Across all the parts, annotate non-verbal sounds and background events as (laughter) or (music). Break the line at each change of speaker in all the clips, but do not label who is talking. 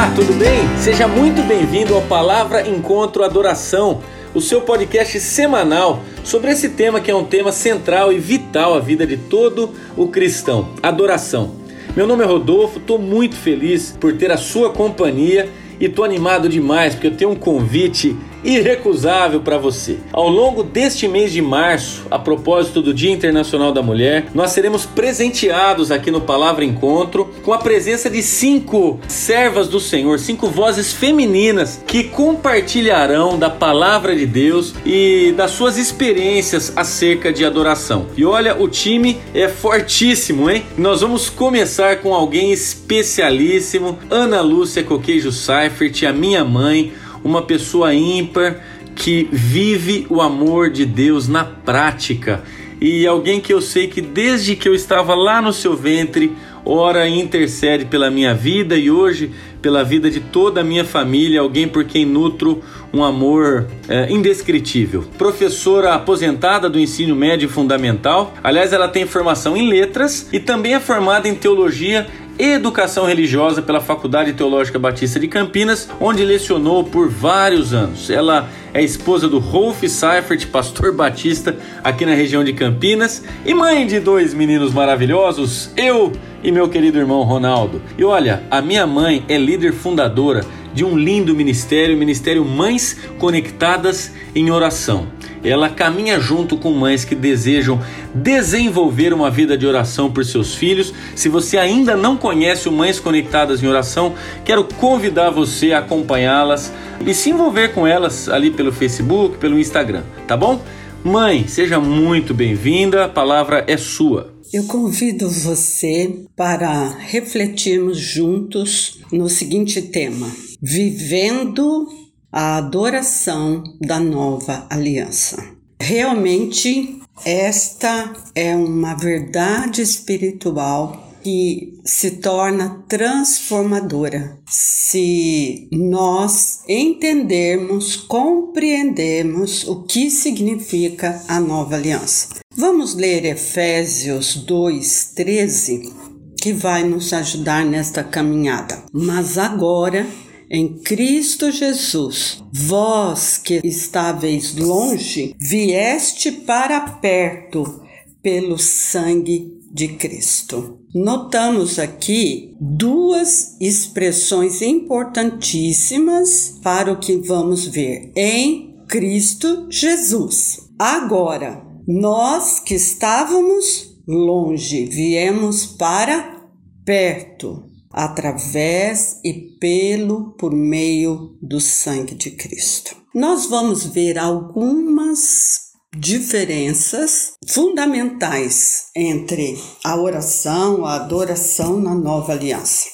Olá, tudo bem? Seja muito bem-vindo ao Palavra Encontro Adoração, o seu podcast semanal sobre esse tema que é um tema central e vital à vida de todo o cristão: adoração. Meu nome é Rodolfo, estou muito feliz por ter a sua companhia e estou animado demais porque eu tenho um convite irrecusável para você. Ao longo deste mês de março, a propósito do Dia Internacional da Mulher, nós seremos presenteados aqui no Palavra Encontro com a presença de cinco servas do Senhor, cinco vozes femininas que compartilharão da palavra de Deus e das suas experiências acerca de adoração. E olha, o time é fortíssimo, hein? Nós vamos começar com alguém especialíssimo, Ana Lúcia Coqueijo Seifert, a minha mãe uma pessoa ímpar que vive o amor de Deus na prática e alguém que eu sei que desde que eu estava lá no seu ventre, ora intercede pela minha vida e hoje pela vida de toda a minha família, alguém por quem nutro um amor é, indescritível. Professora aposentada do ensino médio fundamental, aliás, ela tem formação em letras e também é formada em teologia Educação Religiosa pela Faculdade Teológica Batista de Campinas, onde lecionou por vários anos. Ela é esposa do Rolf Seifert, pastor (laughs) batista aqui na região de Campinas, e mãe de dois meninos maravilhosos, eu e meu querido irmão Ronaldo. E olha, a minha mãe é líder fundadora de um lindo ministério, o Ministério Mães Conectadas em Oração. Ela caminha junto com mães que desejam desenvolver uma vida de oração por seus filhos. Se você ainda não conhece o Mães Conectadas em Oração, quero convidar você a acompanhá-las e se envolver com elas ali pelo Facebook, pelo Instagram, tá bom? Mãe, seja muito bem-vinda, a palavra é sua.
Eu convido você para refletirmos juntos no seguinte tema: Vivendo a adoração da nova aliança. Realmente, esta é uma verdade espiritual que se torna transformadora se nós entendermos, compreendermos o que significa a nova aliança. Vamos ler Efésios 2:13, que vai nos ajudar nesta caminhada. Mas agora em Cristo Jesus, vós que estáveis longe, vieste para perto pelo sangue de Cristo. Notamos aqui duas expressões importantíssimas para o que vamos ver em Cristo Jesus. Agora, nós que estávamos longe, viemos para perto através e pelo por meio do sangue de Cristo. Nós vamos ver algumas diferenças fundamentais entre a oração, a adoração na nova aliança.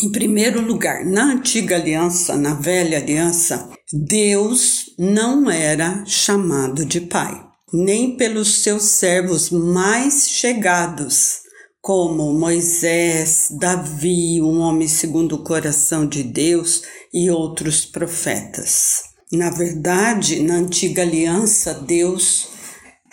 Em primeiro lugar, na antiga aliança, na velha aliança, Deus não era chamado de Pai, nem pelos seus servos mais chegados como Moisés, Davi, um homem segundo o coração de Deus e outros profetas. Na verdade, na antiga aliança, Deus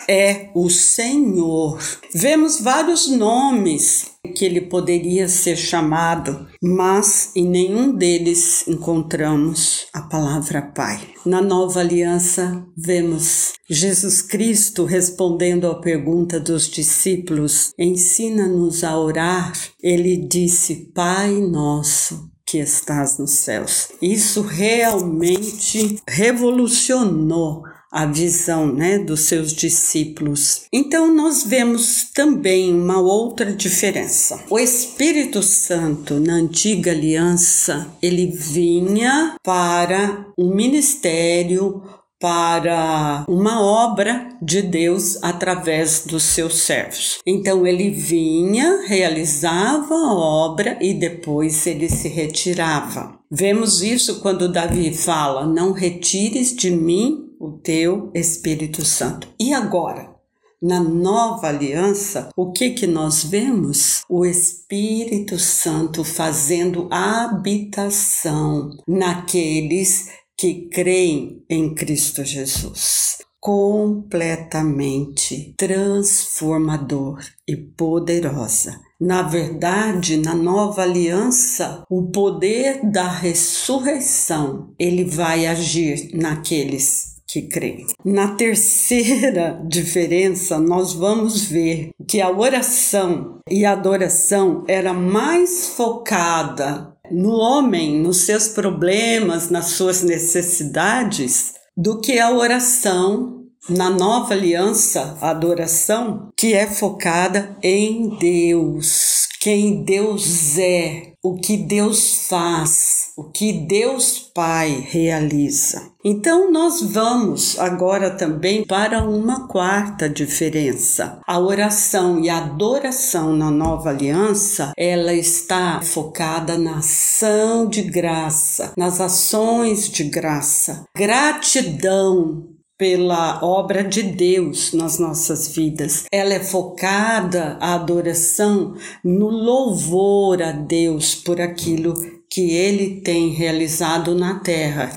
é o Senhor. Vemos vários nomes que ele poderia ser chamado, mas em nenhum deles encontramos a palavra Pai. Na nova aliança, vemos Jesus Cristo respondendo à pergunta dos discípulos: Ensina-nos a orar. Ele disse: Pai nosso que estás nos céus. Isso realmente revolucionou a visão né, dos seus discípulos. Então, nós vemos também uma outra diferença. O Espírito Santo, na antiga aliança, ele vinha para um ministério para uma obra de Deus através dos seus servos. Então ele vinha, realizava a obra e depois ele se retirava. Vemos isso quando Davi fala: Não retires de mim o teu Espírito Santo. E agora? Na nova aliança, o que que nós vemos? O Espírito Santo fazendo habitação naqueles que creem em Cristo Jesus. completamente transformador e poderosa. Na verdade, na nova aliança, o poder da ressurreição, ele vai agir naqueles que creem. Na terceira (laughs) diferença, nós vamos ver que a oração e a adoração era mais focada no homem, nos seus problemas, nas suas necessidades, do que a oração na nova aliança, a adoração, que é focada em Deus, quem Deus é, o que Deus faz, o que Deus Pai realiza. Então, nós vamos agora também para uma quarta diferença. A oração e a adoração na nova aliança, ela está focada na ação de graça, nas ações de graça, gratidão pela obra de Deus nas nossas vidas. Ela é focada a adoração no louvor a Deus por aquilo que ele tem realizado na terra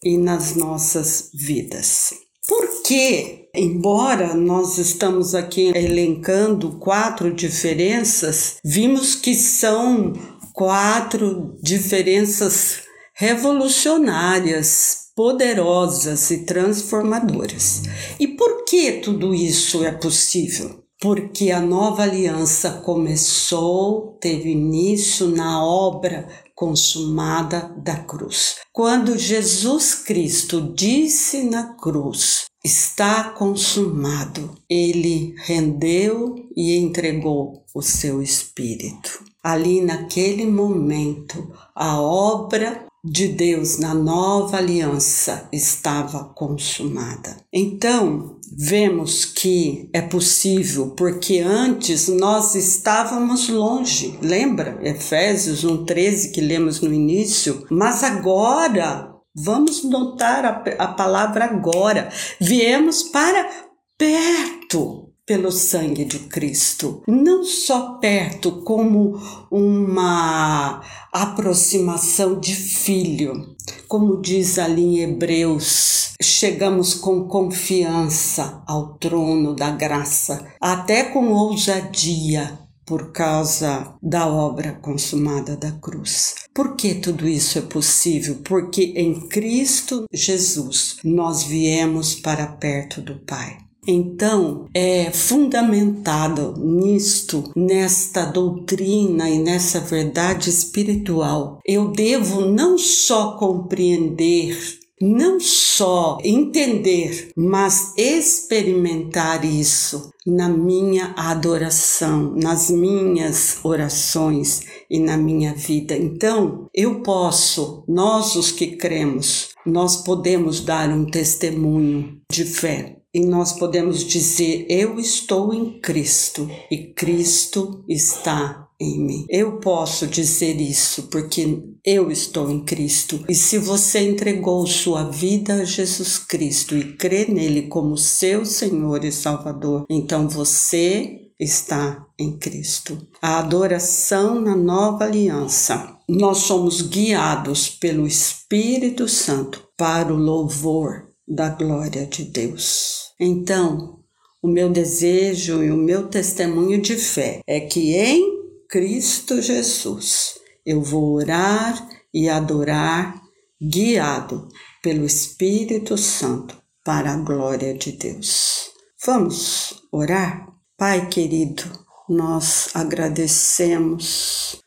e nas nossas vidas. Porque, embora nós estamos aqui elencando quatro diferenças, vimos que são quatro diferenças revolucionárias poderosas e transformadoras. E por que tudo isso é possível? Porque a nova aliança começou, teve início na obra consumada da cruz. Quando Jesus Cristo disse na cruz: Está consumado, ele rendeu e entregou o seu espírito. Ali naquele momento, a obra de Deus na nova aliança estava consumada. Então, vemos que é possível, porque antes nós estávamos longe. Lembra? Efésios 1:13 que lemos no início, mas agora Vamos notar a, a palavra agora. Viemos para perto pelo sangue de Cristo, não só perto como uma aproximação de filho, como diz ali em Hebreus, chegamos com confiança ao trono da graça, até com ousadia, por causa da obra consumada da cruz. Por que tudo isso é possível? Porque em Cristo Jesus nós viemos para perto do Pai. Então, é fundamentado nisto, nesta doutrina e nessa verdade espiritual. Eu devo não só compreender não só entender, mas experimentar isso na minha adoração, nas minhas orações e na minha vida. Então, eu posso, nós os que cremos, nós podemos dar um testemunho de fé e nós podemos dizer: Eu estou em Cristo e Cristo está em mim. Eu posso dizer isso porque eu estou em Cristo. E se você entregou sua vida a Jesus Cristo e crê nele como seu Senhor e Salvador, então você está em Cristo. A adoração na nova aliança. Nós somos guiados pelo Espírito Santo para o louvor da glória de Deus. Então, o meu desejo e o meu testemunho de fé é que em Cristo Jesus eu vou orar e adorar guiado pelo Espírito Santo para a glória de Deus. Vamos orar? Pai querido, nós agradecemos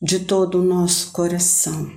de todo o nosso coração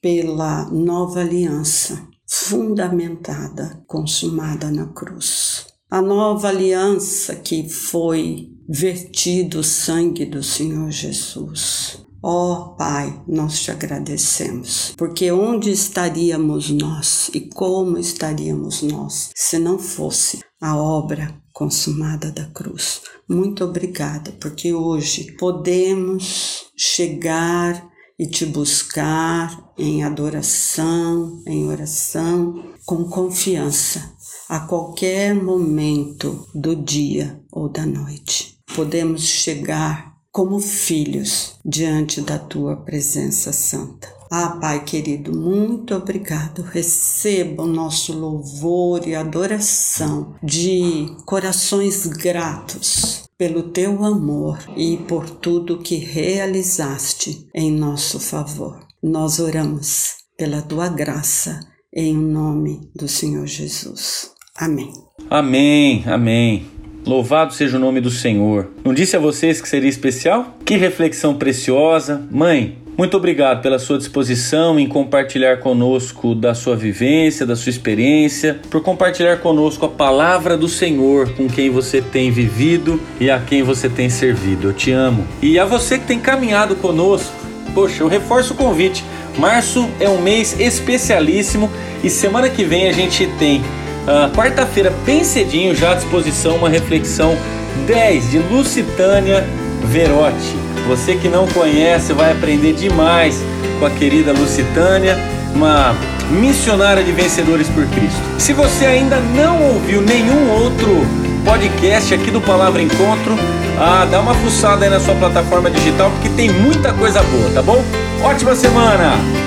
pela nova aliança fundamentada, consumada na cruz. A nova aliança que foi vertido o sangue do Senhor Jesus. Ó oh, Pai, nós te agradecemos, porque onde estaríamos nós e como estaríamos nós se não fosse a obra consumada da cruz? Muito obrigada, porque hoje podemos chegar e te buscar em adoração, em oração, com confiança, a qualquer momento do dia ou da noite. Podemos chegar como filhos diante da tua presença santa. Ah, Pai querido, muito obrigado. Receba o nosso louvor e adoração de corações gratos pelo teu amor e por tudo que realizaste em nosso favor. Nós oramos pela tua graça em nome do Senhor Jesus. Amém.
Amém, amém. Louvado seja o nome do Senhor. Não disse a vocês que seria especial? Que reflexão preciosa. Mãe, muito obrigado pela sua disposição em compartilhar conosco da sua vivência, da sua experiência, por compartilhar conosco a palavra do Senhor com quem você tem vivido e a quem você tem servido. Eu te amo. E a você que tem caminhado conosco, poxa, eu reforço o convite. Março é um mês especialíssimo e semana que vem a gente tem, uh, quarta-feira, bem cedinho, já à disposição, uma reflexão 10 de Lucitânia Verotti. Você que não conhece vai aprender demais com a querida Lucitânia, uma missionária de vencedores por Cristo. Se você ainda não ouviu nenhum outro podcast aqui do Palavra Encontro, ah, dá uma fuçada aí na sua plataforma digital porque tem muita coisa boa, tá bom? Ótima semana!